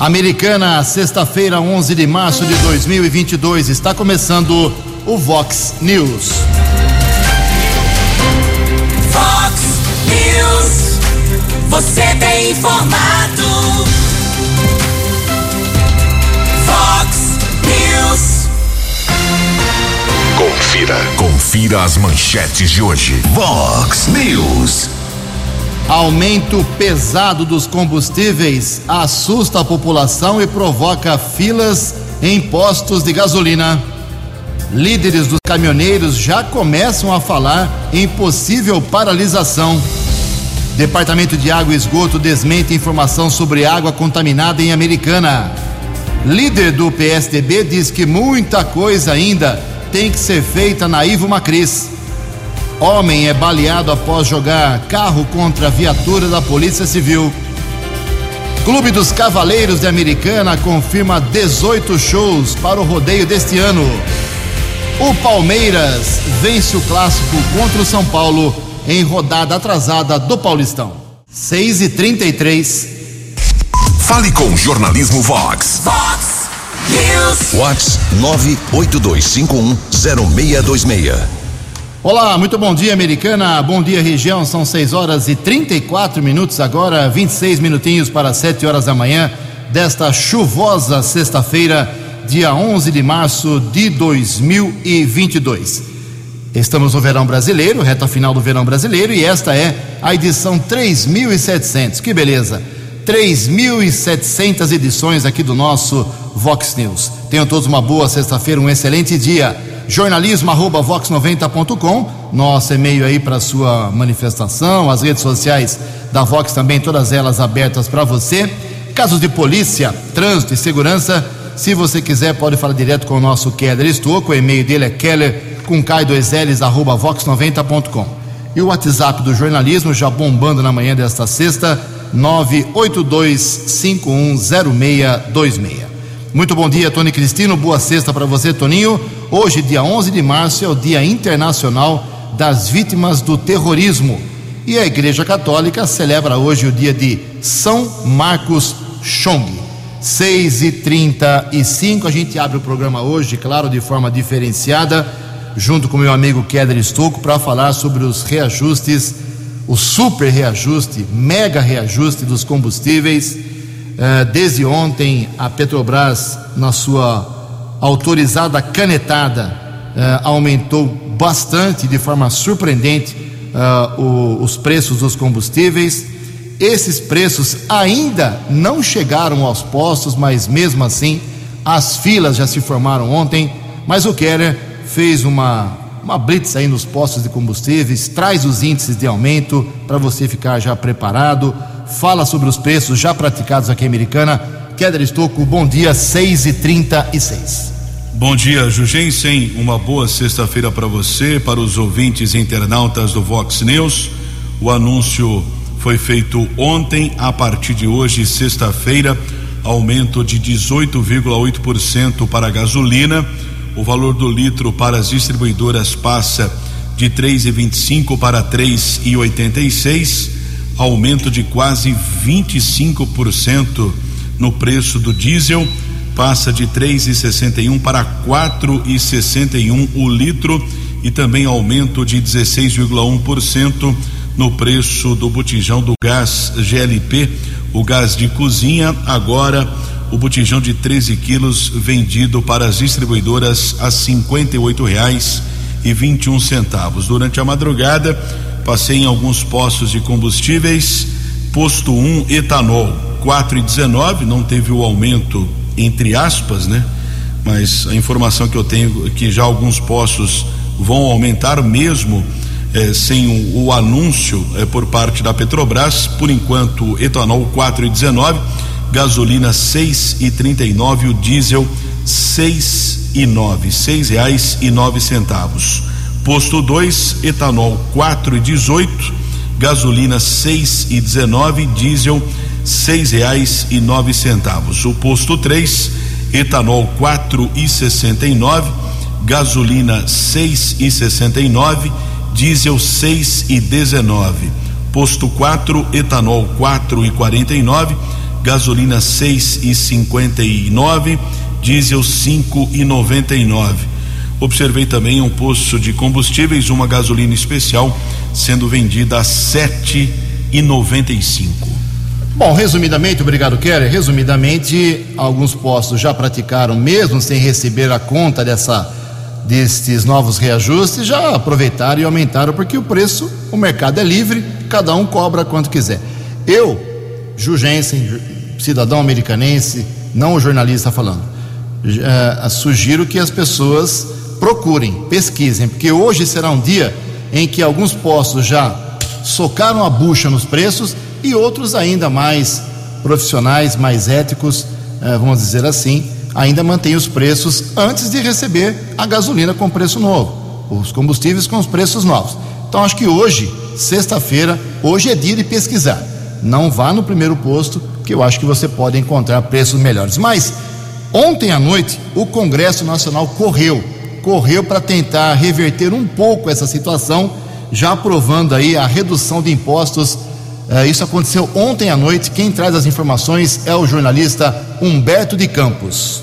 Americana, sexta-feira, 11 de março de 2022, está começando o Vox News. Vox News, você tem informado. Vox News. Confira, confira as manchetes de hoje. Vox News. Aumento pesado dos combustíveis assusta a população e provoca filas em postos de gasolina. Líderes dos caminhoneiros já começam a falar em possível paralisação. Departamento de Água e Esgoto desmente informação sobre água contaminada em Americana. Líder do PSDB diz que muita coisa ainda tem que ser feita na Ivo Macris. Homem é baleado após jogar carro contra a viatura da Polícia Civil. Clube dos Cavaleiros de Americana confirma 18 shows para o rodeio deste ano. O Palmeiras vence o clássico contra o São Paulo em rodada atrasada do Paulistão. 6 e 33 Fale com o Jornalismo Vox. Vox News. Vox 982510626. Olá, muito bom dia, Americana. Bom dia, região. São 6 horas e 34 minutos agora, 26 minutinhos para 7 horas da manhã desta chuvosa sexta-feira, dia 11 de março de 2022. Estamos no verão brasileiro, reta final do verão brasileiro, e esta é a edição 3700. Que beleza! 3.700 edições aqui do nosso Vox News. Tenham todos uma boa sexta-feira, um excelente dia jornalismo@vox90.com, nosso e-mail aí para sua manifestação, as redes sociais da Vox também, todas elas abertas para você. Casos de polícia, trânsito e segurança, se você quiser pode falar direto com o nosso Keller Estouco, o e-mail dele é keller com k2ls arroba vox90.com. E o WhatsApp do jornalismo já bombando na manhã desta sexta, 982510626. Muito bom dia, Tony Cristino. Boa sexta para você, Toninho. Hoje, dia 11 de março, é o Dia Internacional das Vítimas do Terrorismo. E a Igreja Católica celebra hoje o dia de São Marcos Chong. 6 e 35 a gente abre o programa hoje, claro, de forma diferenciada, junto com meu amigo Keller Estouco, para falar sobre os reajustes, o super reajuste, mega reajuste dos combustíveis eh, desde ontem, a Petrobras, na sua autorizada canetada, eh, aumentou bastante, de forma surpreendente, eh, os preços dos combustíveis. Esses preços ainda não chegaram aos postos, mas mesmo assim, as filas já se formaram ontem. Mas o Keller fez uma, uma blitz aí nos postos de combustíveis, traz os índices de aumento para você ficar já preparado fala sobre os preços já praticados aqui em Americana. Keller Estocco, bom dia, 6 e 36 Bom dia, Jugensen. Uma boa sexta-feira para você, para os ouvintes internautas do Vox News. O anúncio foi feito ontem, a partir de hoje, sexta-feira, aumento de 18,8% para a gasolina. O valor do litro para as distribuidoras passa de 3,25 para 3,86 aumento de quase 25% no preço do diesel, passa de 3,61 para 4,61 o litro e também aumento de 16,1% no preço do botijão do gás GLP, o gás de cozinha, agora o botijão de 13 quilos vendido para as distribuidoras a cinquenta e reais e 21 centavos. Durante a madrugada, passei em alguns postos de combustíveis, posto 1 um, etanol 4,19, não teve o aumento entre aspas, né? Mas a informação que eu tenho é que já alguns postos vão aumentar mesmo eh, sem o, o anúncio eh, por parte da Petrobras, por enquanto etanol 4,19, gasolina 6,39, o diesel 6,9, seis reais e nove centavos. Posto 2, etanol 4,18, gasolina 6,19, diesel seis reais e nove centavos. O posto 3, etanol 4,69, gasolina 6,69, diesel 6,19. Posto 4, etanol 4,49, gasolina 6,59, diesel 5,99. Observei também um posto de combustíveis, uma gasolina especial sendo vendida a 7,95. Bom, resumidamente, obrigado, Keller. Resumidamente, alguns postos já praticaram, mesmo sem receber a conta dessa, destes novos reajustes, já aproveitaram e aumentaram, porque o preço, o mercado é livre, cada um cobra quanto quiser. Eu, Jugensen, cidadão americanense, não o jornalista falando, uh, sugiro que as pessoas procurem, pesquisem, porque hoje será um dia em que alguns postos já socaram a bucha nos preços e outros ainda mais profissionais, mais éticos, uh, vamos dizer assim, ainda mantêm os preços antes de receber a gasolina com preço novo, os combustíveis com os preços novos. Então acho que hoje, sexta-feira, hoje é dia de pesquisar. Não vá no primeiro posto, que eu acho que você pode encontrar preços melhores. Mas ontem à noite o Congresso Nacional correu, correu para tentar reverter um pouco essa situação, já aprovando aí a redução de impostos. Eh, isso aconteceu ontem à noite. Quem traz as informações é o jornalista Humberto de Campos.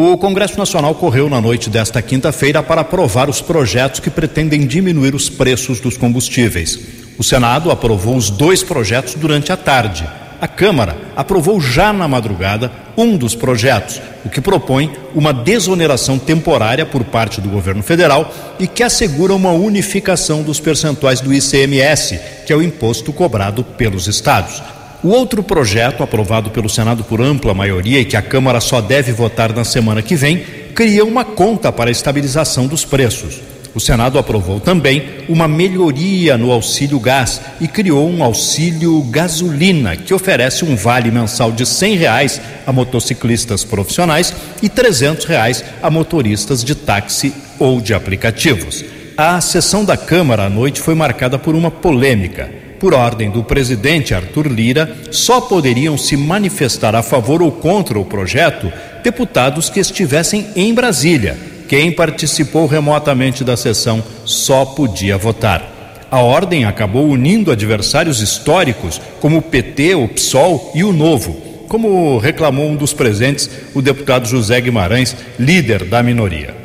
O Congresso Nacional correu na noite desta quinta-feira para aprovar os projetos que pretendem diminuir os preços dos combustíveis. O Senado aprovou os dois projetos durante a tarde. A Câmara aprovou já na madrugada um dos projetos, o que propõe uma desoneração temporária por parte do governo federal e que assegura uma unificação dos percentuais do ICMS, que é o imposto cobrado pelos estados. O outro projeto, aprovado pelo Senado por ampla maioria e que a Câmara só deve votar na semana que vem, cria uma conta para a estabilização dos preços. O Senado aprovou também uma melhoria no auxílio gás e criou um auxílio gasolina, que oferece um vale mensal de R$ reais a motociclistas profissionais e R$ reais a motoristas de táxi ou de aplicativos. A sessão da Câmara à noite foi marcada por uma polêmica. Por ordem do presidente Arthur Lira, só poderiam se manifestar a favor ou contra o projeto deputados que estivessem em Brasília quem participou remotamente da sessão só podia votar. A ordem acabou unindo adversários históricos como o PT, o PSOL e o Novo, como reclamou um dos presentes, o deputado José Guimarães, líder da minoria.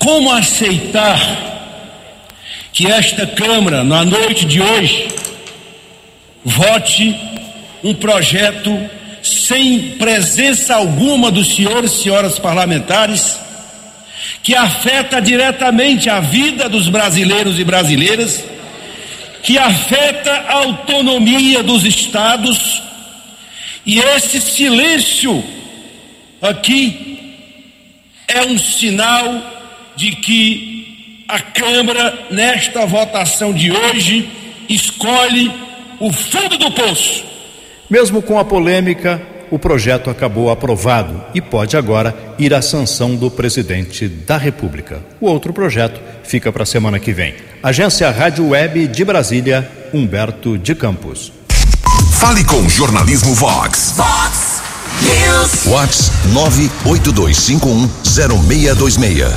Como aceitar que esta Câmara, na noite de hoje, vote um projeto sem presença alguma dos senhores e senhoras parlamentares? Que afeta diretamente a vida dos brasileiros e brasileiras, que afeta a autonomia dos estados, e esse silêncio aqui é um sinal de que a Câmara, nesta votação de hoje, escolhe o fundo do poço. Mesmo com a polêmica, o projeto acabou aprovado e pode agora ir à sanção do presidente da República. O outro projeto fica para a semana que vem. Agência Rádio Web de Brasília, Humberto de Campos. Fale com o Jornalismo Vox. Vox News. Vox 982510626.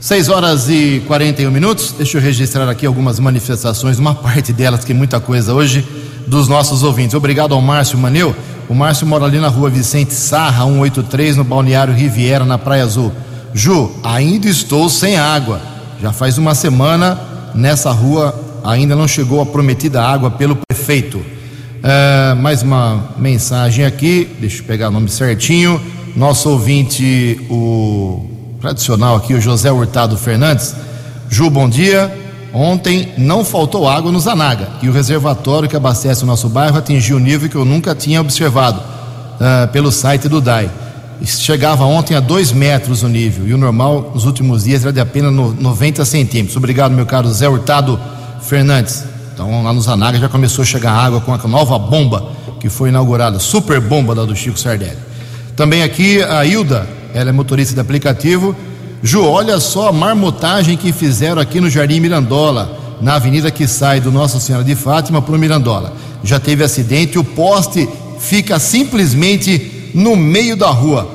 6 horas e 41 minutos. Deixa eu registrar aqui algumas manifestações, uma parte delas, que é muita coisa hoje, dos nossos ouvintes. Obrigado ao Márcio Maneu. O Márcio mora ali na rua Vicente Sarra, 183, no Balneário Riviera, na Praia Azul. Ju, ainda estou sem água. Já faz uma semana nessa rua, ainda não chegou a prometida água pelo prefeito. É, mais uma mensagem aqui, deixa eu pegar o nome certinho. Nosso ouvinte, o tradicional aqui, o José Hurtado Fernandes. Ju, bom dia. Ontem não faltou água no Zanaga e o reservatório que abastece o nosso bairro atingiu um nível que eu nunca tinha observado uh, pelo site do DAI. Chegava ontem a dois metros o nível e o normal nos últimos dias era de apenas 90 centímetros. Obrigado, meu caro Zé Hurtado Fernandes. Então lá no Zanaga já começou a chegar água com a nova bomba que foi inaugurada, super bomba da do Chico Sardelli. Também aqui a Hilda, ela é motorista de aplicativo Ju, olha só a marmotagem que fizeram aqui no Jardim Mirandola, na avenida que sai do Nossa Senhora de Fátima para o Mirandola. Já teve acidente, o poste fica simplesmente no meio da rua.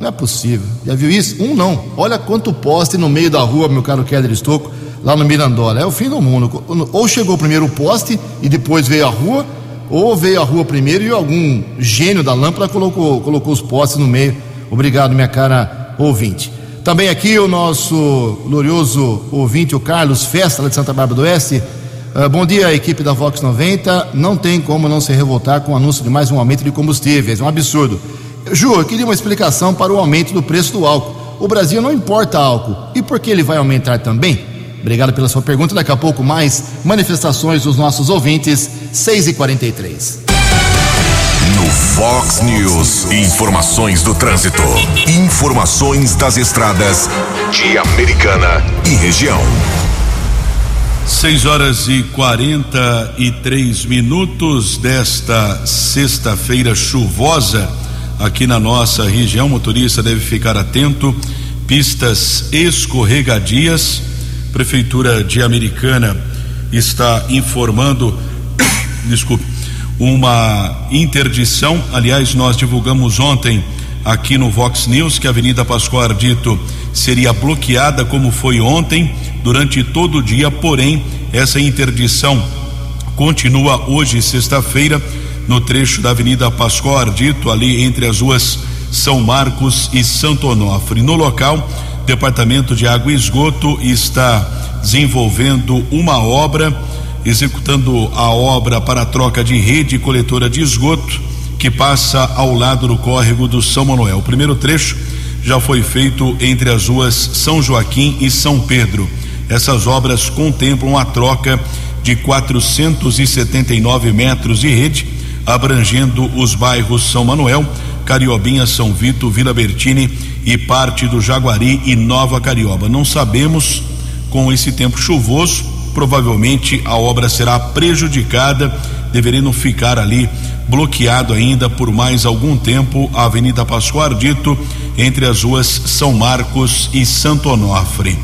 Não é possível. Já viu isso? Um não. Olha quanto poste no meio da rua, meu caro Keller Estocco, lá no Mirandola. É o fim do mundo. Ou chegou primeiro o poste e depois veio a rua, ou veio a rua primeiro e algum gênio da lâmpada colocou, colocou os postes no meio. Obrigado, minha cara ouvinte. Também aqui o nosso glorioso ouvinte, o Carlos Festa, lá de Santa Bárbara do Oeste. Uh, bom dia, equipe da Vox 90. Não tem como não se revoltar com o anúncio de mais um aumento de combustíveis. É um absurdo. Ju, eu queria uma explicação para o aumento do preço do álcool. O Brasil não importa álcool. E por que ele vai aumentar também? Obrigado pela sua pergunta. Daqui a pouco mais manifestações dos nossos ouvintes. 6 e 43 No Fox News, informações do trânsito. Informações das estradas de Americana e região. 6 horas e 43 minutos desta sexta-feira chuvosa aqui na nossa região. Motorista deve ficar atento. Pistas escorregadias. Prefeitura de Americana está informando, desculpe, uma interdição. Aliás, nós divulgamos ontem aqui no Vox News que a Avenida Pascoal Ardito seria bloqueada como foi ontem durante todo o dia, porém essa interdição continua hoje, sexta-feira, no trecho da Avenida Pascoal Ardito, ali entre as ruas São Marcos e Santo Onofre. No local, Departamento de Água e Esgoto está desenvolvendo uma obra, executando a obra para a troca de rede coletora de esgoto que passa ao lado do córrego do São Manuel. O primeiro trecho já foi feito entre as ruas São Joaquim e São Pedro. Essas obras contemplam a troca de 479 metros de rede, abrangendo os bairros São Manuel, Cariobinha, São Vito, Vila Bertini e parte do Jaguari e Nova Carioba. Não sabemos, com esse tempo chuvoso, provavelmente a obra será prejudicada, deveriam ficar ali bloqueado ainda por mais algum tempo a Avenida Pascoal Ardito entre as ruas São Marcos e Santo Onofre.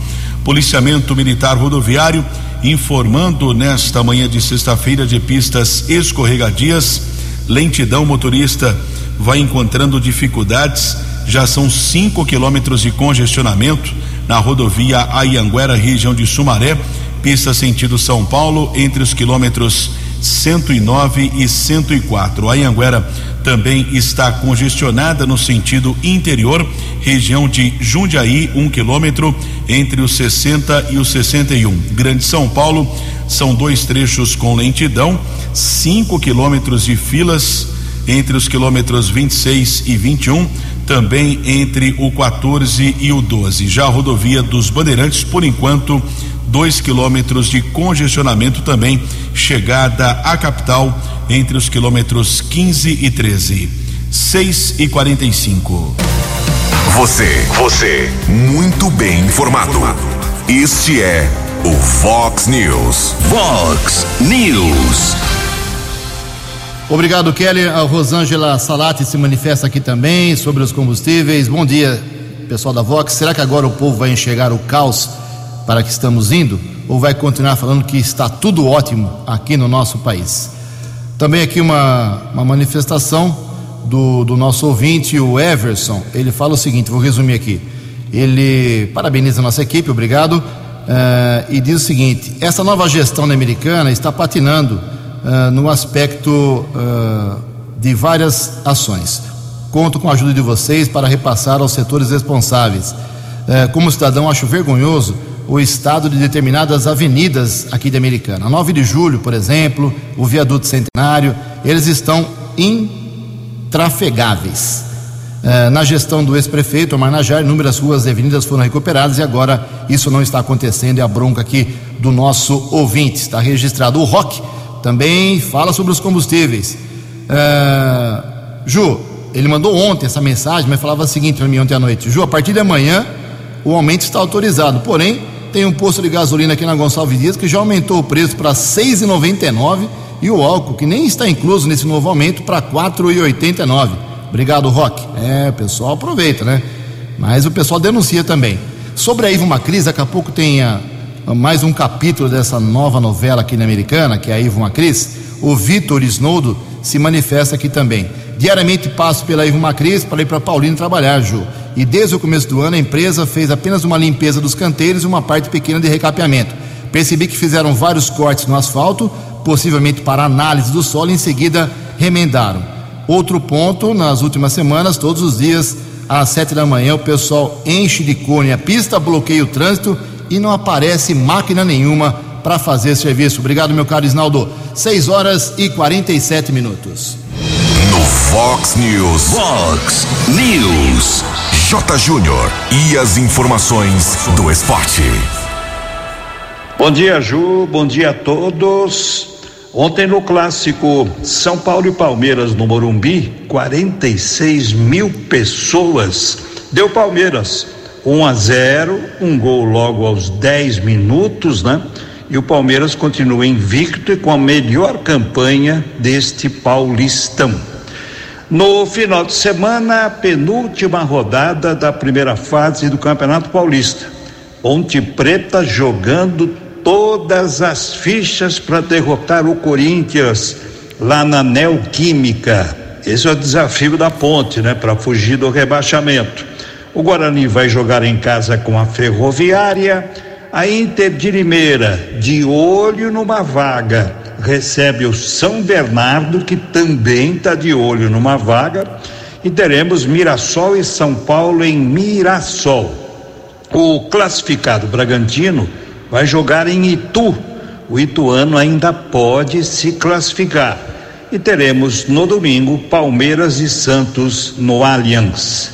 Policiamento Militar Rodoviário informando nesta manhã de sexta-feira de pistas escorregadias, lentidão motorista vai encontrando dificuldades, já são 5 quilômetros de congestionamento na rodovia Aianguera, região de Sumaré, pista sentido São Paulo, entre os quilômetros 109 e 104. A Anhanguera também está congestionada no sentido interior, região de Jundiaí, um quilômetro entre os 60 e os 61. Grande São Paulo são dois trechos com lentidão, cinco quilômetros de filas entre os quilômetros 26 e 21, também entre o 14 e o 12. Já a rodovia dos Bandeirantes, por enquanto, dois quilômetros de congestionamento também, chegada à capital entre os quilômetros 15 e 13. 6 e 45. Você, você, muito bem informado. Este é o Fox News. Fox News. Obrigado, Kelly. A Rosângela Salati se manifesta aqui também sobre os combustíveis. Bom dia, pessoal da Vox. Será que agora o povo vai enxergar o caos para que estamos indo? Ou vai continuar falando que está tudo ótimo aqui no nosso país? Também aqui uma, uma manifestação do, do nosso ouvinte, o Everson. Ele fala o seguinte: vou resumir aqui. Ele parabeniza a nossa equipe, obrigado, uh, e diz o seguinte: essa nova gestão americana está patinando uh, no aspecto uh, de várias ações. Conto com a ajuda de vocês para repassar aos setores responsáveis. como cidadão, acho vergonhoso o estado de determinadas avenidas aqui de Americana. A 9 de julho, por exemplo, o viaduto centenário, eles estão intrafegáveis. É, na gestão do ex-prefeito Omar Najar, inúmeras ruas e avenidas foram recuperadas e agora isso não está acontecendo. É a bronca aqui do nosso ouvinte. Está registrado. O Rock também fala sobre os combustíveis. É, Ju, ele mandou ontem essa mensagem, mas falava o seguinte para mim ontem à noite: Ju, a partir de amanhã o aumento está autorizado, porém tem um posto de gasolina aqui na Gonçalves Dias que já aumentou o preço para R$ 6,99 e o álcool, que nem está incluso nesse novo aumento, para R$ 4,89. Obrigado, Rock. É, o pessoal aproveita, né? Mas o pessoal denuncia também. Sobre a Ivo Macris, daqui a pouco tem a, a mais um capítulo dessa nova novela aqui na Americana, que é a Ivo Macris. O Vitor Snowdo se manifesta aqui também. Diariamente passo pela Ivo Macris para ir para Paulino trabalhar, Ju e desde o começo do ano a empresa fez apenas uma limpeza dos canteiros e uma parte pequena de recapeamento. Percebi que fizeram vários cortes no asfalto, possivelmente para análise do solo, em seguida remendaram. Outro ponto, nas últimas semanas, todos os dias, às sete da manhã, o pessoal enche de cone a pista, bloqueia o trânsito e não aparece máquina nenhuma para fazer serviço. Obrigado, meu caro Isnaldo. 6 horas e 47 minutos. Fox News. Fox News. J. Júnior. E as informações do esporte. Bom dia, Ju. Bom dia a todos. Ontem no clássico São Paulo e Palmeiras no Morumbi, 46 mil pessoas. Deu Palmeiras 1 a 0, um gol logo aos 10 minutos, né? E o Palmeiras continua invicto e com a melhor campanha deste Paulistão. No final de semana, penúltima rodada da primeira fase do Campeonato Paulista. Ponte Preta jogando todas as fichas para derrotar o Corinthians lá na Neoquímica. Esse é o desafio da Ponte, né, para fugir do rebaixamento. O Guarani vai jogar em casa com a Ferroviária. A Inter de Limeira, de olho numa vaga, recebe o São Bernardo, que também está de olho numa vaga. E teremos Mirassol e São Paulo em Mirassol. O classificado Bragantino vai jogar em Itu. O Ituano ainda pode se classificar. E teremos no domingo Palmeiras e Santos no Allianz.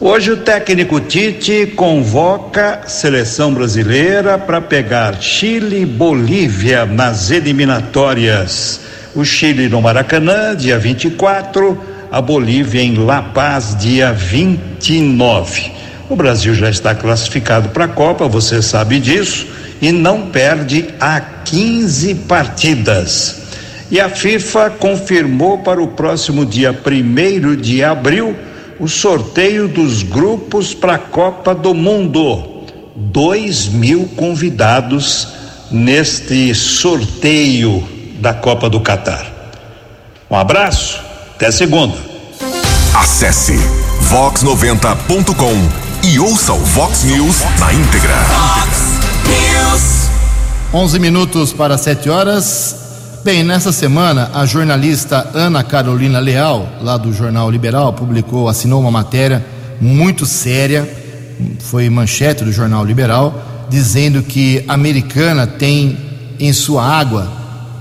Hoje o técnico Tite convoca seleção brasileira para pegar Chile e Bolívia nas eliminatórias. O Chile no Maracanã, dia 24, a Bolívia em La Paz, dia 29. O Brasil já está classificado para a Copa, você sabe disso, e não perde há 15 partidas. E a FIFA confirmou para o próximo dia 1 de abril o sorteio dos grupos para a Copa do Mundo. Dois mil convidados neste sorteio da Copa do Catar. Um abraço, até segunda. Acesse vox90.com e ouça o Vox News na íntegra. Fox News. 11 minutos para 7 horas. Bem, nessa semana, a jornalista Ana Carolina Leal, lá do Jornal Liberal, publicou, assinou uma matéria muito séria, foi manchete do Jornal Liberal, dizendo que a americana tem em sua água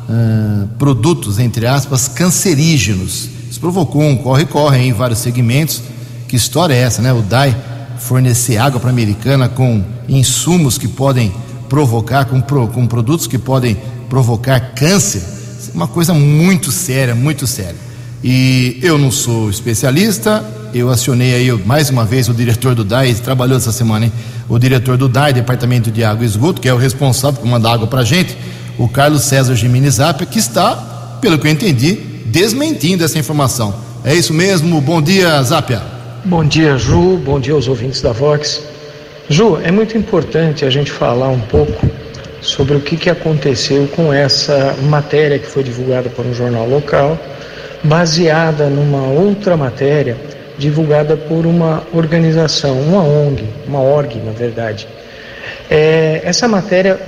uh, produtos, entre aspas, cancerígenos. Isso provocou um corre-corre em vários segmentos. Que história é essa, né? O DAI fornecer água para a americana com insumos que podem provocar, com, com produtos que podem provocar câncer, uma coisa muito séria, muito séria. E eu não sou especialista, eu acionei aí mais uma vez o diretor do DAI, trabalhou essa semana, hein? O diretor do DAI, Departamento de Água e Esgoto, que é o responsável por mandar água para gente, o Carlos César Jimenez Zapia, que está, pelo que eu entendi, desmentindo essa informação. É isso mesmo? Bom dia, Zapia. Bom dia, Ju. Bom dia aos ouvintes da Vox. Ju, é muito importante a gente falar um pouco sobre o que, que aconteceu com essa matéria que foi divulgada por um jornal local, baseada numa outra matéria divulgada por uma organização, uma ONG, uma org, na verdade. É, essa matéria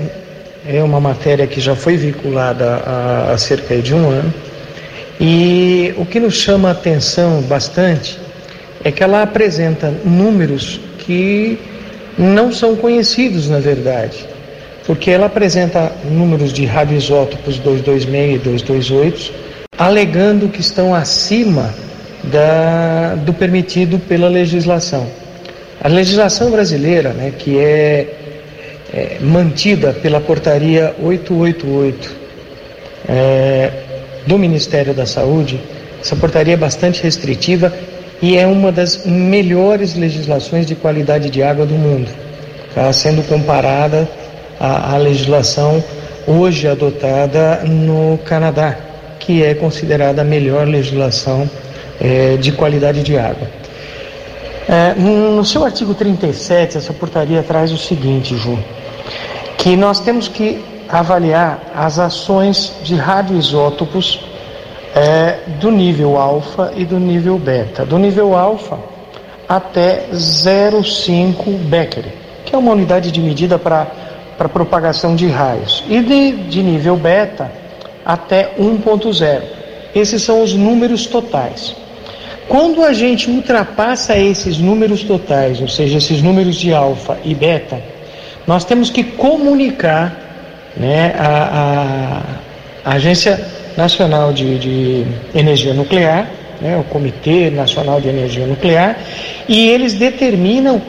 é uma matéria que já foi vinculada há, há cerca de um ano e o que nos chama a atenção bastante é que ela apresenta números que não são conhecidos na verdade porque ela apresenta números de radioisótopos 226 e 228, alegando que estão acima da, do permitido pela legislação. A legislação brasileira, né, que é, é mantida pela portaria 888 é, do Ministério da Saúde, essa portaria é bastante restritiva e é uma das melhores legislações de qualidade de água do mundo, tá? sendo comparada a, a legislação hoje adotada no Canadá, que é considerada a melhor legislação é, de qualidade de água. É, no seu artigo 37, essa portaria traz o seguinte, Ju, que nós temos que avaliar as ações de radioisótopos é, do nível alfa e do nível beta. Do nível alfa até 0,5 Becquerel, que é uma unidade de medida para para propagação de raios. E de, de nível beta até 1.0. Esses são os números totais. Quando a gente ultrapassa esses números totais, ou seja, esses números de alfa e beta, nós temos que comunicar né, a, a, Agência Nacional de, de Energia Nuclear, né, o Comitê Nacional de Energia Nuclear, e eles determinam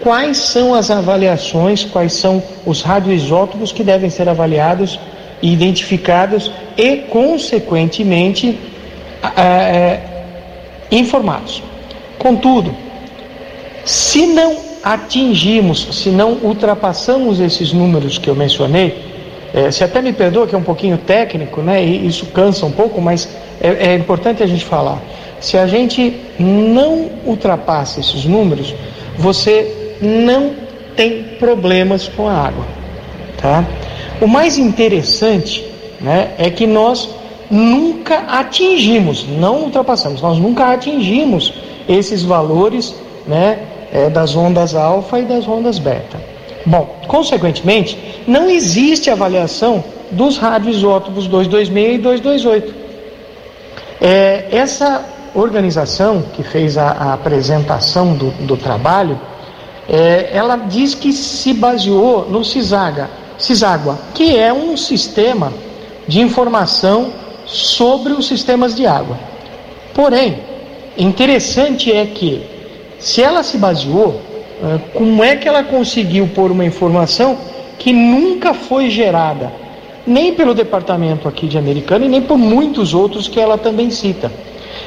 quais são as avaliações, quais são os radioisótopos que devem ser avaliados e identificados e, consequentemente, é, informados. Contudo, se não atingimos, se não ultrapassamos esses números que eu mencionei, é, se até me perdoa que é um pouquinho técnico, né, e isso cansa um pouco, mas é, é importante a gente falar. Se a gente não ultrapassa esses números, você não tem problemas com a água, tá? O mais interessante, né, é que nós nunca atingimos, não ultrapassamos, nós nunca atingimos esses valores, né, é, das ondas alfa e das ondas beta. Bom, consequentemente, não existe avaliação dos radioisótopos 226 e 228. É, essa organização que fez a, a apresentação do, do trabalho, é, ela diz que se baseou no CISAGA, CISAGUA, que é um sistema de informação sobre os sistemas de água. Porém, interessante é que, se ela se baseou, é, como é que ela conseguiu pôr uma informação que nunca foi gerada, nem pelo departamento aqui de Americana e nem por muitos outros que ela também cita.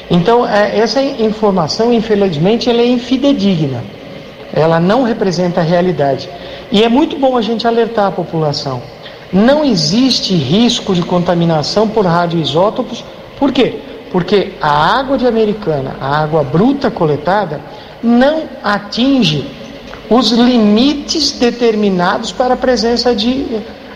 Então, é, essa informação, infelizmente, ela é infidedigna. Ela não representa a realidade. E é muito bom a gente alertar a população. Não existe risco de contaminação por radioisótopos. Por quê? Porque a água de Americana, a água bruta coletada, não atinge os limites determinados para a presença de,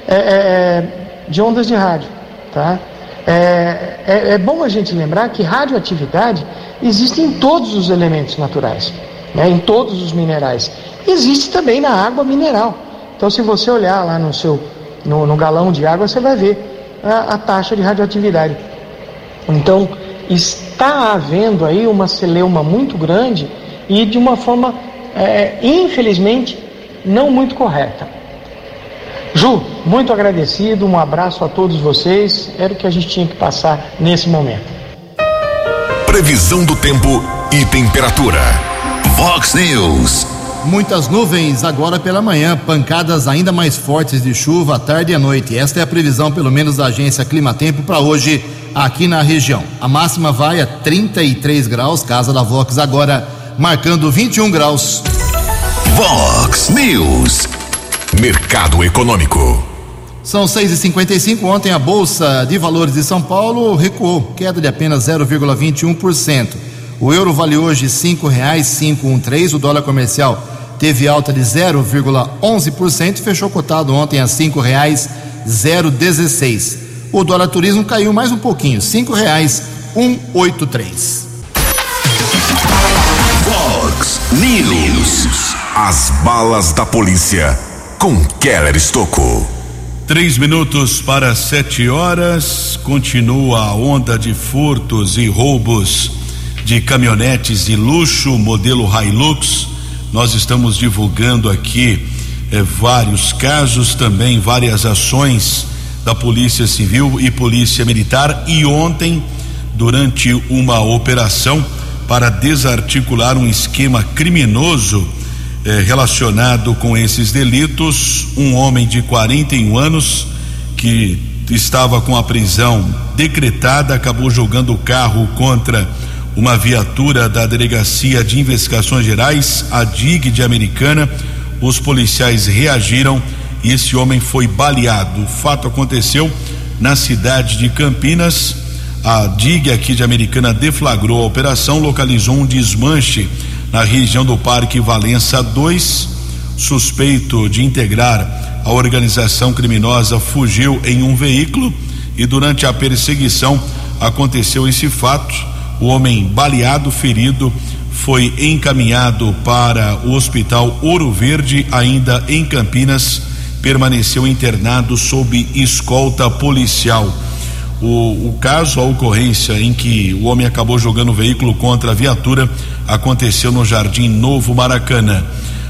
é, é, de ondas de rádio. Tá? É, é, é, bom a gente lembrar que radioatividade existe em todos os elementos naturais, né, em todos os minerais. Existe também na água mineral. Então, se você olhar lá no seu no, no galão de água, você vai ver a, a taxa de radioatividade. Então, está havendo aí uma celeuma muito grande e de uma forma, é, infelizmente, não muito correta. Ju, muito agradecido, um abraço a todos vocês. Era o que a gente tinha que passar nesse momento. Previsão do tempo e temperatura. Vox News. Muitas nuvens agora pela manhã, pancadas ainda mais fortes de chuva à tarde e à noite. Esta é a previsão, pelo menos, da agência Climatempo para hoje aqui na região. A máxima vai a 33 graus, casa da Vox agora marcando 21 graus. Vox News. Mercado Econômico. São 6h55. Ontem a Bolsa de Valores de São Paulo recuou, queda de apenas 0,21%. O euro vale hoje R$ 5,513. O dólar comercial teve alta de 0,11% e fechou cotado ontem a R$ 5,016. O dólar turismo caiu mais um pouquinho, R$ 5,183. Fox News. As balas da polícia com Keller Estocou. Três minutos para sete horas. Continua a onda de furtos e roubos de caminhonetes de luxo, modelo Hilux. Nós estamos divulgando aqui eh, vários casos, também várias ações da Polícia Civil e Polícia Militar. E ontem, durante uma operação para desarticular um esquema criminoso eh, relacionado com esses delitos, um homem de 41 anos que estava com a prisão decretada acabou jogando o carro contra uma viatura da Delegacia de Investigações Gerais, a DIG de Americana. Os policiais reagiram e esse homem foi baleado. O fato aconteceu na cidade de Campinas. A DIG aqui de Americana deflagrou a operação, localizou um desmanche na região do Parque Valença 2. Suspeito de integrar a organização criminosa fugiu em um veículo e durante a perseguição aconteceu esse fato. O homem baleado, ferido, foi encaminhado para o Hospital Ouro Verde, ainda em Campinas, permaneceu internado sob escolta policial. O, o, caso, a ocorrência em que o homem acabou jogando o veículo contra a viatura aconteceu no Jardim Novo Maracanã.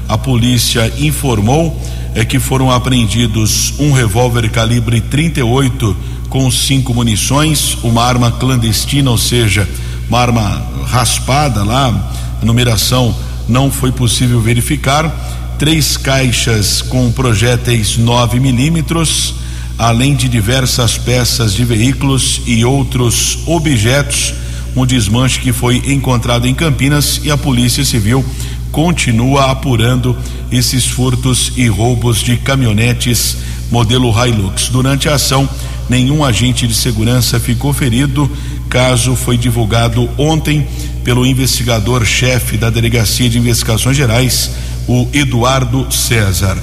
A polícia informou é que foram apreendidos um revólver calibre 38 com cinco munições, uma arma clandestina, ou seja, uma arma raspada lá, a numeração não foi possível verificar, três caixas com projéteis 9 milímetros, além de diversas peças de veículos e outros objetos. Um desmanche que foi encontrado em Campinas e a Polícia Civil continua apurando esses furtos e roubos de caminhonetes modelo Hilux. Durante a ação, nenhum agente de segurança ficou ferido. Caso foi divulgado ontem pelo investigador-chefe da Delegacia de Investigações Gerais, o Eduardo César.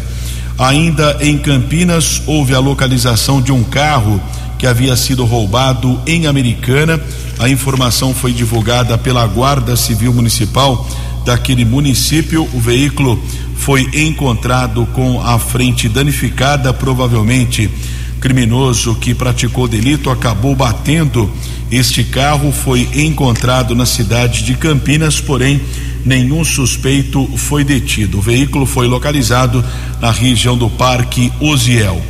Ainda em Campinas, houve a localização de um carro que havia sido roubado em Americana. A informação foi divulgada pela Guarda Civil Municipal daquele município. O veículo foi encontrado com a frente danificada, provavelmente criminoso que praticou delito acabou batendo este carro foi encontrado na cidade de Campinas, porém nenhum suspeito foi detido. O veículo foi localizado na região do Parque Osiel.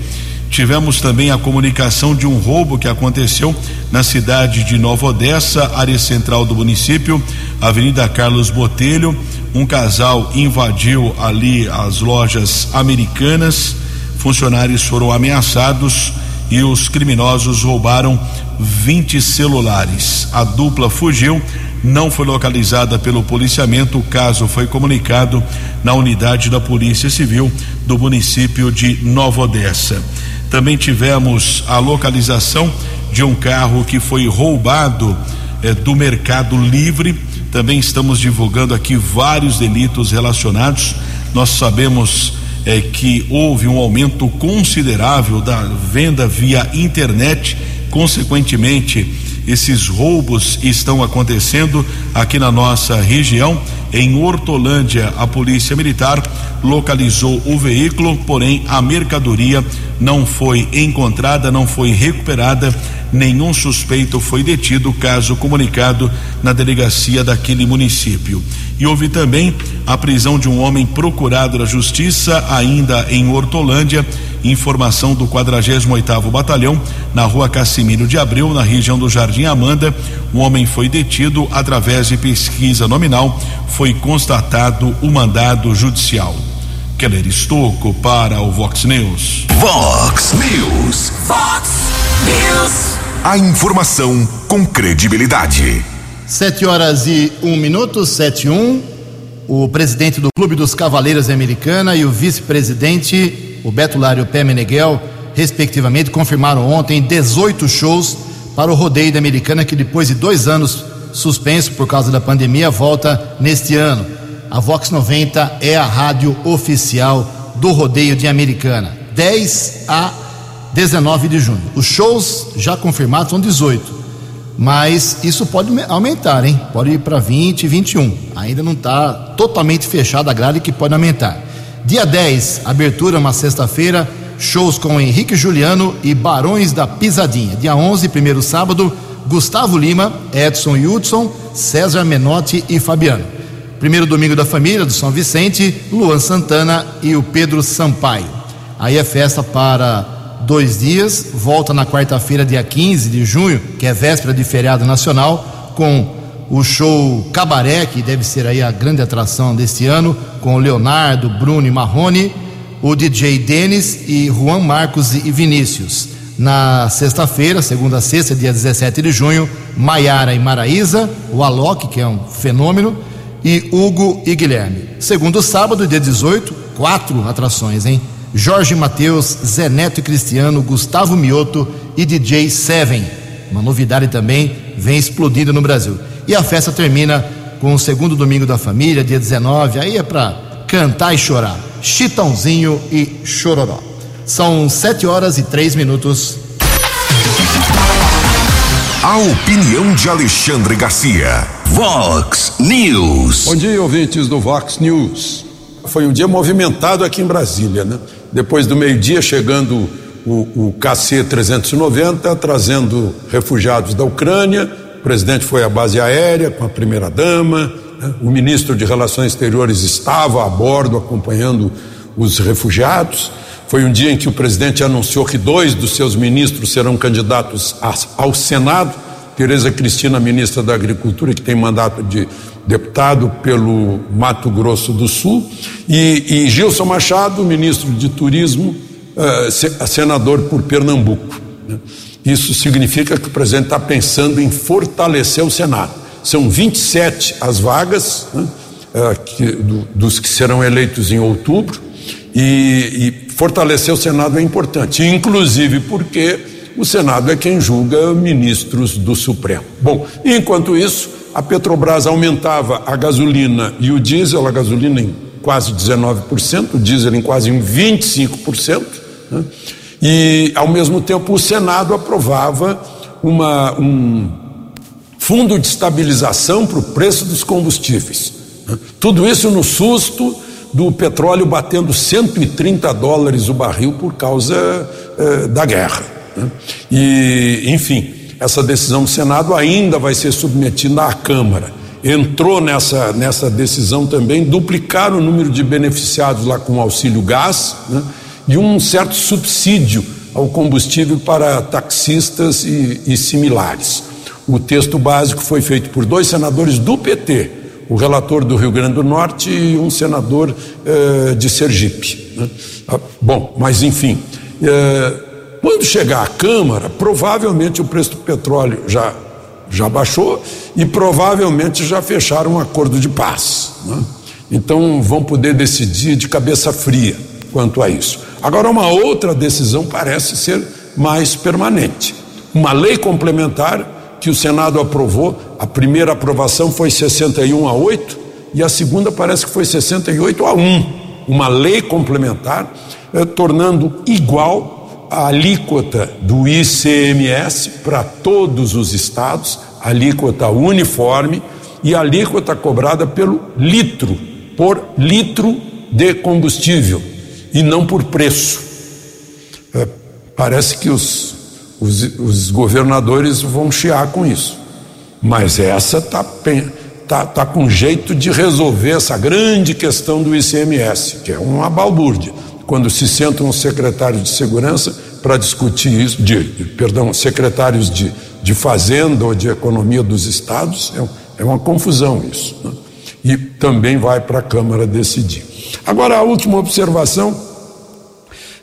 Tivemos também a comunicação de um roubo que aconteceu na cidade de Nova Odessa, área central do município, Avenida Carlos Botelho. Um casal invadiu ali as lojas americanas, funcionários foram ameaçados e os criminosos roubaram 20 celulares. A dupla fugiu, não foi localizada pelo policiamento. O caso foi comunicado na unidade da Polícia Civil do município de Nova Odessa. Também tivemos a localização de um carro que foi roubado eh, do Mercado Livre. Também estamos divulgando aqui vários delitos relacionados. Nós sabemos eh, que houve um aumento considerável da venda via internet, consequentemente, esses roubos estão acontecendo aqui na nossa região. Em Hortolândia, a Polícia Militar localizou o veículo, porém a mercadoria não foi encontrada, não foi recuperada, nenhum suspeito foi detido, caso comunicado na delegacia daquele município. E houve também a prisão de um homem procurado da Justiça, ainda em Hortolândia, informação do 48º Batalhão, na rua Cassimiro de Abreu, na região do Jardim Amanda. Um homem foi detido através de pesquisa nominal, foi constatado o mandado judicial. Keller Estocco para o Vox News. Vox News. Fox News. A informação com credibilidade. Sete horas e um minuto, sete e um. O presidente do Clube dos Cavaleiros Americana e o vice-presidente, o Beto Lário Pé Meneghel, respectivamente, confirmaram ontem 18 shows para o rodeio da Americana, que depois de dois anos suspenso por causa da pandemia, volta neste ano. A Vox 90 é a rádio oficial do rodeio de Americana. 10 a 19 de junho. Os shows já confirmados são 18. Mas isso pode aumentar, hein? Pode ir para 20, 21. Ainda não está totalmente fechada a grade que pode aumentar. Dia 10, abertura, uma sexta-feira, shows com Henrique Juliano e Barões da Pisadinha. Dia 11, primeiro sábado, Gustavo Lima, Edson Hudson, César Menotti e Fabiano. Primeiro domingo da família do São Vicente, Luan Santana e o Pedro Sampaio. Aí é festa para dois dias, volta na quarta-feira, dia 15 de junho, que é véspera de feriado nacional, com o show Cabaré, que deve ser aí a grande atração deste ano, com Leonardo, Bruno e Marrone, o DJ Denis e Juan Marcos e Vinícius. Na sexta-feira, segunda sexta, dia 17 de junho, Maiara e Maraísa, o Alok, que é um fenômeno, e Hugo e Guilherme. Segundo sábado, dia 18, quatro atrações, hein? Jorge Mateus, Zé Neto e Cristiano, Gustavo Mioto e DJ Seven. Uma novidade também vem explodindo no Brasil. E a festa termina com o segundo domingo da família, dia 19. Aí é para cantar e chorar. Chitãozinho e Chororó. São sete horas e três minutos. A opinião de Alexandre Garcia. Vox News. Bom dia, ouvintes do Vox News. Foi um dia movimentado aqui em Brasília, né? Depois do meio-dia, chegando o, o KC-390, trazendo refugiados da Ucrânia. O presidente foi à base aérea com a primeira-dama. Né? O ministro de Relações Exteriores estava a bordo acompanhando os refugiados. Foi um dia em que o presidente anunciou que dois dos seus ministros serão candidatos ao Senado. Tereza Cristina, ministra da Agricultura, que tem mandato de deputado pelo Mato Grosso do Sul, e, e Gilson Machado, ministro de Turismo, uh, senador por Pernambuco. Né? Isso significa que o presidente está pensando em fortalecer o Senado. São 27 as vagas né, uh, que, do, dos que serão eleitos em outubro, e, e fortalecer o Senado é importante, inclusive porque o Senado é quem julga ministros do Supremo. Bom, enquanto isso, a Petrobras aumentava a gasolina e o diesel, a gasolina em quase 19%, o diesel em quase 25%, né? e ao mesmo tempo o Senado aprovava uma, um fundo de estabilização para o preço dos combustíveis. Né? Tudo isso no susto do petróleo batendo 130 dólares o barril por causa eh, da guerra. Né? E, enfim, essa decisão do Senado ainda vai ser submetida à Câmara. Entrou nessa, nessa decisão também duplicar o número de beneficiados lá com auxílio gás né, e um certo subsídio ao combustível para taxistas e, e similares. O texto básico foi feito por dois senadores do PT, o relator do Rio Grande do Norte e um senador eh, de Sergipe. Né? Ah, bom, mas enfim. Eh, quando chegar à Câmara, provavelmente o preço do petróleo já, já baixou e provavelmente já fecharam um acordo de paz. Né? Então vão poder decidir de cabeça fria quanto a isso. Agora, uma outra decisão parece ser mais permanente. Uma lei complementar que o Senado aprovou, a primeira aprovação foi 61 a 8 e a segunda parece que foi 68 a 1. Uma lei complementar eh, tornando igual a alíquota do ICMS para todos os estados, alíquota uniforme e alíquota cobrada pelo litro, por litro de combustível e não por preço. É, parece que os, os, os, governadores vão chiar com isso, mas essa está tá, tá com jeito de resolver essa grande questão do ICMS, que é uma balbúrdia quando se sentam os secretários de segurança para discutir isso, de, perdão, secretários de, de fazenda ou de economia dos estados, é, é uma confusão isso. Né? E também vai para a Câmara decidir. Agora, a última observação,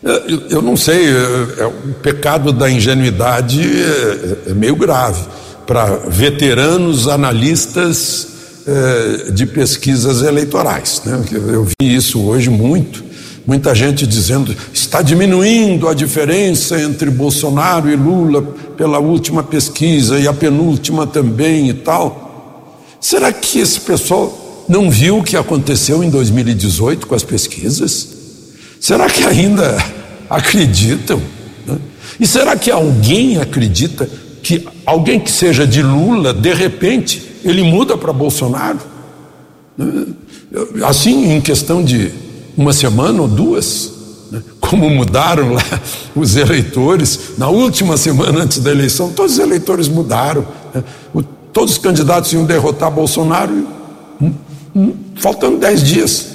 é, eu, não sei, é, é, o pecado da ingenuidade é, meio grave para veteranos analistas de pesquisas eleitorais. Né? Eu vi isso hoje muito Muita gente dizendo está diminuindo a diferença entre Bolsonaro e Lula pela última pesquisa e a penúltima também e tal. Será que esse pessoal não viu o que aconteceu em 2018 com as pesquisas? Será que ainda acreditam? Né? E será que alguém acredita que alguém que seja de Lula, de repente, ele muda para Bolsonaro? Né? Assim, em questão de uma semana ou duas, né? como mudaram lá os eleitores, na última semana antes da eleição, todos os eleitores mudaram. Né? O, todos os candidatos iam derrotar Bolsonaro, hum, hum, faltando dez dias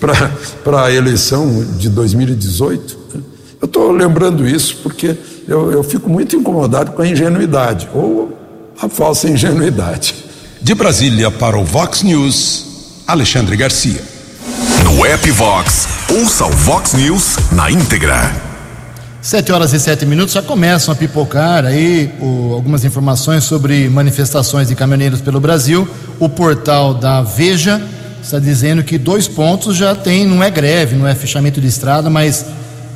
para a eleição de 2018. Né? Eu estou lembrando isso porque eu, eu fico muito incomodado com a ingenuidade, ou a falsa ingenuidade. De Brasília para o Vox News, Alexandre Garcia. No app Vox, ouça o Vox News na íntegra. Sete horas e sete minutos já começam a pipocar aí o, algumas informações sobre manifestações de caminhoneiros pelo Brasil. O portal da Veja está dizendo que dois pontos já tem, não é greve, não é fechamento de estrada, mas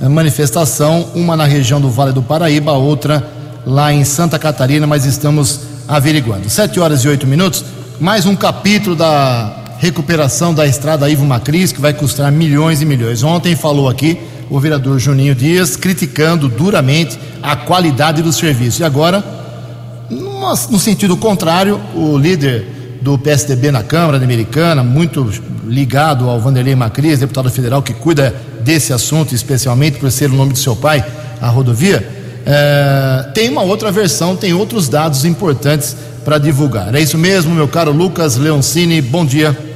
é manifestação, uma na região do Vale do Paraíba, outra lá em Santa Catarina, mas estamos averiguando. Sete horas e oito minutos, mais um capítulo da recuperação da estrada Ivo Macris, que vai custar milhões e milhões. Ontem falou aqui o vereador Juninho Dias criticando duramente a qualidade do serviço. E agora, no sentido contrário, o líder do PSDB na Câmara Americana, muito ligado ao Vanderlei Macris, deputado federal que cuida desse assunto, especialmente por ser o nome do seu pai, a rodovia, é, tem uma outra versão, tem outros dados importantes para divulgar. É isso mesmo, meu caro Lucas Leoncini, bom dia.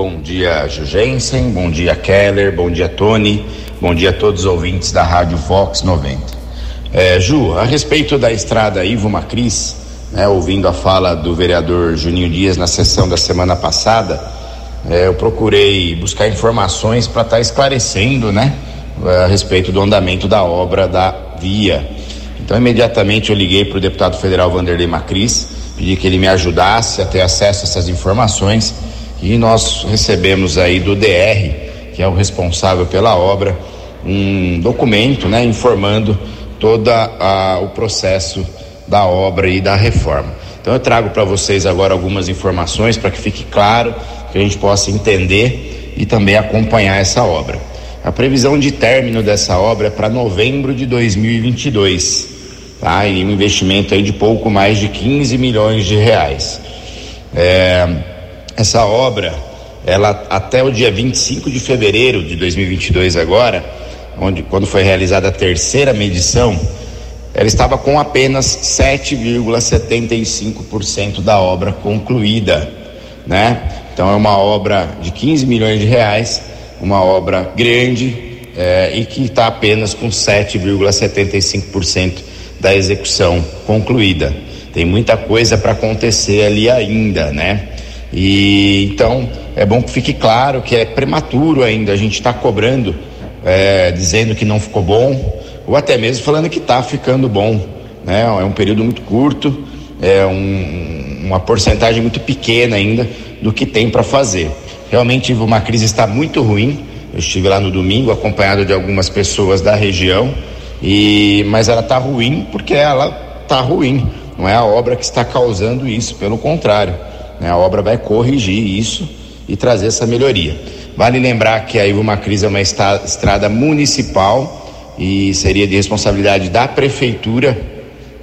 Bom dia, Jugensen, bom dia, Keller, bom dia, Tony, bom dia a todos os ouvintes da Rádio Fox 90. É, Ju, a respeito da estrada Ivo Macris, né, ouvindo a fala do vereador Juninho Dias na sessão da semana passada, é, eu procurei buscar informações para estar tá esclarecendo, né, a respeito do andamento da obra da via. Então, imediatamente eu liguei para o deputado federal Vanderlei Macris, pedi que ele me ajudasse a ter acesso a essas informações e nós recebemos aí do DR, que é o responsável pela obra, um documento, né, informando todo o processo da obra e da reforma. Então eu trago para vocês agora algumas informações para que fique claro, que a gente possa entender e também acompanhar essa obra. A previsão de término dessa obra é para novembro de 2022, tá? E um investimento aí de pouco mais de 15 milhões de reais. É, essa obra, ela até o dia 25 de fevereiro de 2022 agora, onde quando foi realizada a terceira medição, ela estava com apenas 7,75% da obra concluída, né? Então é uma obra de 15 milhões de reais uma obra grande é, e que está apenas com 7,75% da execução concluída. Tem muita coisa para acontecer ali ainda, né? E então é bom que fique claro que é prematuro ainda a gente está cobrando, é, dizendo que não ficou bom, ou até mesmo falando que está ficando bom. Né? É um período muito curto, é um, uma porcentagem muito pequena ainda do que tem para fazer. Realmente uma crise está muito ruim. Eu estive lá no domingo acompanhado de algumas pessoas da região e mas ela está ruim porque ela está ruim. Não é a obra que está causando isso, pelo contrário, né? A obra vai corrigir isso e trazer essa melhoria. Vale lembrar que a Ivo Crise é uma estrada municipal e seria de responsabilidade da prefeitura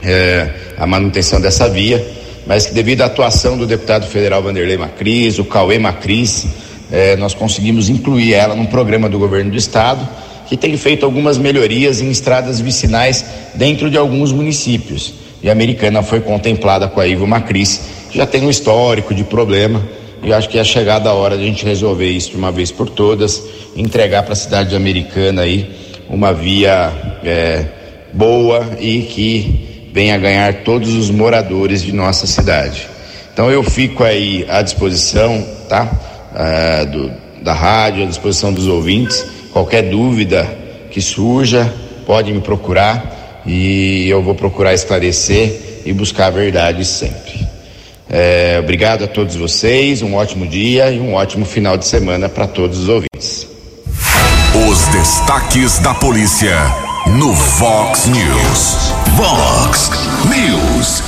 é, a manutenção dessa via mas que devido à atuação do deputado federal Vanderlei Macris, o Cauê Macris, eh, nós conseguimos incluir ela num programa do governo do estado que tem feito algumas melhorias em estradas vicinais dentro de alguns municípios. E a Americana foi contemplada com a Ivo Macris, que já tem um histórico de problema. E acho que é chegada a hora de a gente resolver isso de uma vez por todas, entregar para a cidade de Americana aí uma via eh, boa e que venha ganhar todos os moradores de nossa cidade. Então eu fico aí à disposição, tá? Ah, do, da rádio, à disposição dos ouvintes. Qualquer dúvida que surja, pode me procurar e eu vou procurar esclarecer e buscar a verdade sempre. É, obrigado a todos vocês, um ótimo dia e um ótimo final de semana para todos os ouvintes. Os destaques da polícia no Vox News. Vox News.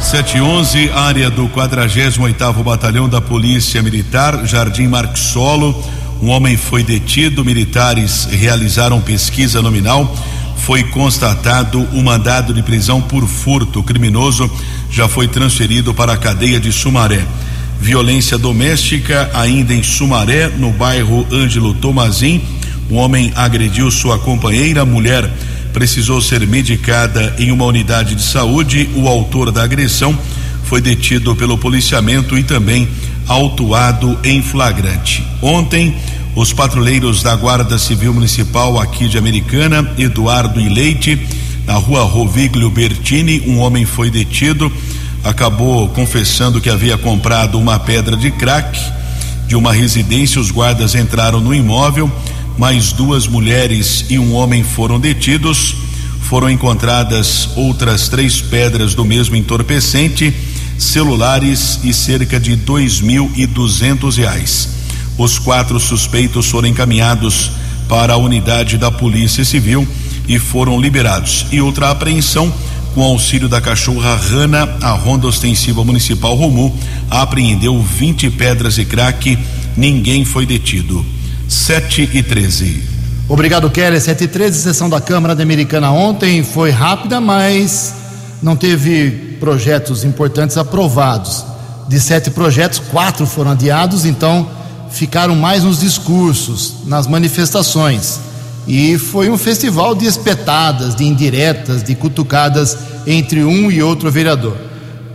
711, área do 48º Batalhão da Polícia Militar, Jardim Marxolo. Um homem foi detido, militares realizaram pesquisa nominal. Foi constatado o mandado de prisão por furto. O criminoso já foi transferido para a cadeia de Sumaré. Violência doméstica ainda em Sumaré, no bairro Ângelo Tomazim um homem agrediu sua companheira, mulher precisou ser medicada em uma unidade de saúde. O autor da agressão foi detido pelo policiamento e também autuado em flagrante. Ontem, os patrulheiros da Guarda Civil Municipal aqui de Americana, Eduardo e Leite, na rua Roviglio Bertini, um homem foi detido, acabou confessando que havia comprado uma pedra de crack de uma residência. Os guardas entraram no imóvel mais duas mulheres e um homem foram detidos. Foram encontradas outras três pedras do mesmo entorpecente, celulares e cerca de dois mil e duzentos reais. Os quatro suspeitos foram encaminhados para a unidade da Polícia Civil e foram liberados. E outra apreensão com auxílio da cachorra Rana, a Ronda Ostensiva Municipal Romu apreendeu 20 pedras e crack. Ninguém foi detido. 7 e 13. Obrigado, Kelly. 7 e 13, sessão da Câmara da Americana ontem foi rápida, mas não teve projetos importantes aprovados. De sete projetos, quatro foram adiados, então ficaram mais nos discursos, nas manifestações. E foi um festival de espetadas, de indiretas, de cutucadas entre um e outro vereador.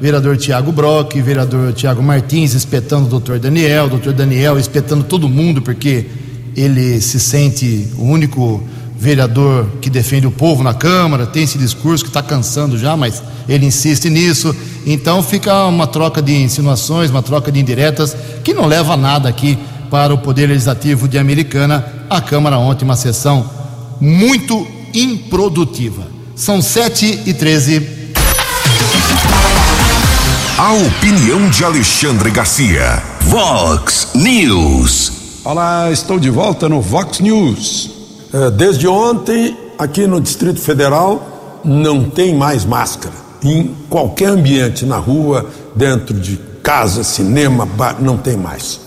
Vereador Tiago Brock, vereador Tiago Martins espetando o doutor Daniel, doutor Daniel espetando todo mundo, porque ele se sente o único vereador que defende o povo na Câmara, tem esse discurso que está cansando já, mas ele insiste nisso. Então fica uma troca de insinuações, uma troca de indiretas, que não leva a nada aqui para o Poder Legislativo de Americana. A Câmara ontem, uma sessão muito improdutiva. São sete e treze. A opinião de Alexandre Garcia. Vox News. Olá, estou de volta no Vox News. É, desde ontem, aqui no Distrito Federal, não tem mais máscara. Em qualquer ambiente, na rua, dentro de casa, cinema, bar, não tem mais.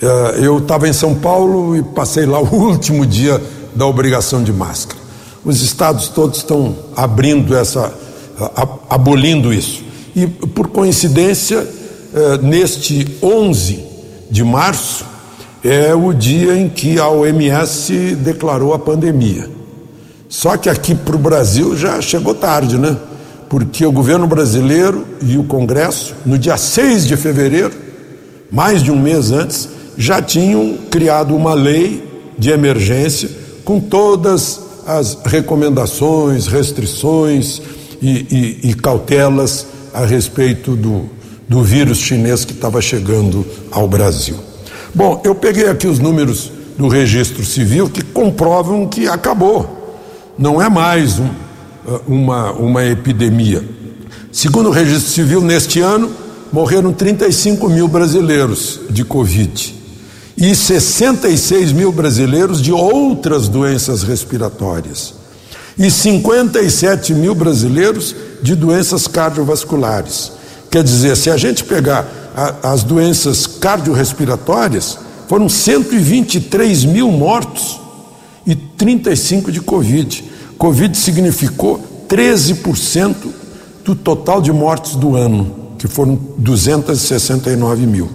É, eu estava em São Paulo e passei lá o último dia da obrigação de máscara. Os estados todos estão abrindo essa, abolindo isso. E, por coincidência, é, neste 11 de março, é o dia em que a OMS declarou a pandemia. Só que aqui para o Brasil já chegou tarde, né? Porque o governo brasileiro e o Congresso, no dia 6 de fevereiro, mais de um mês antes, já tinham criado uma lei de emergência com todas as recomendações, restrições e, e, e cautelas a respeito do, do vírus chinês que estava chegando ao Brasil. Bom, eu peguei aqui os números do registro civil que comprovam que acabou. Não é mais um, uma, uma epidemia. Segundo o registro civil, neste ano morreram 35 mil brasileiros de Covid e 66 mil brasileiros de outras doenças respiratórias e 57 mil brasileiros de doenças cardiovasculares. Quer dizer, se a gente pegar a, as doenças cardiorrespiratórias, foram 123 mil mortos e 35 de Covid. Covid significou 13% do total de mortes do ano, que foram 269 mil.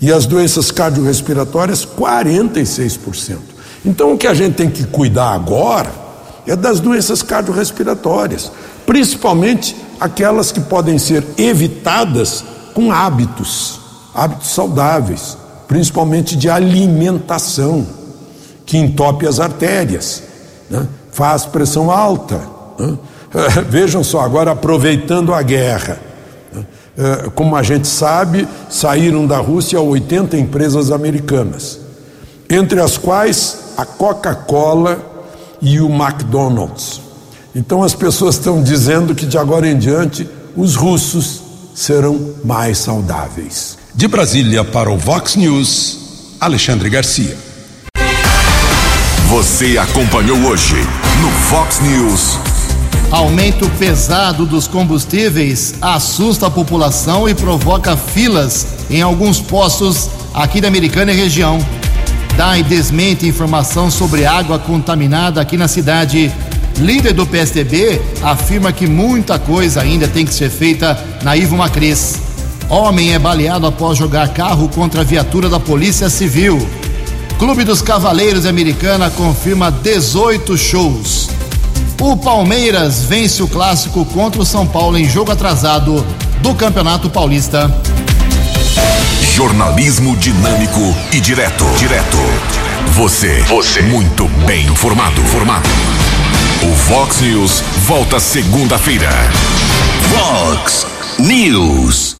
E as doenças cardiorrespiratórias, 46%. Então, o que a gente tem que cuidar agora é das doenças cardiorrespiratórias, principalmente aquelas que podem ser evitadas com hábitos, hábitos saudáveis, principalmente de alimentação, que entope as artérias, né? Faz pressão alta. Né? Vejam só, agora aproveitando a guerra, né? É, como a gente sabe, saíram da Rússia 80 empresas americanas, entre as quais a Coca-Cola e o McDonald's. Então as pessoas estão dizendo que de agora em diante os russos serão mais saudáveis. De Brasília para o Vox News, Alexandre Garcia. Você acompanhou hoje no Vox News. Aumento pesado dos combustíveis assusta a população e provoca filas em alguns postos aqui da Americana e região. DAI desmente informação sobre água contaminada aqui na cidade. Líder do PSDB afirma que muita coisa ainda tem que ser feita na Ivo Macris. Homem é baleado após jogar carro contra a viatura da Polícia Civil. Clube dos Cavaleiros Americana confirma 18 shows. O Palmeiras vence o clássico contra o São Paulo em jogo atrasado do Campeonato Paulista. Jornalismo dinâmico e direto. Direto. Você. Você. Muito bem informado. Formado. O Vox News volta segunda-feira. Vox News.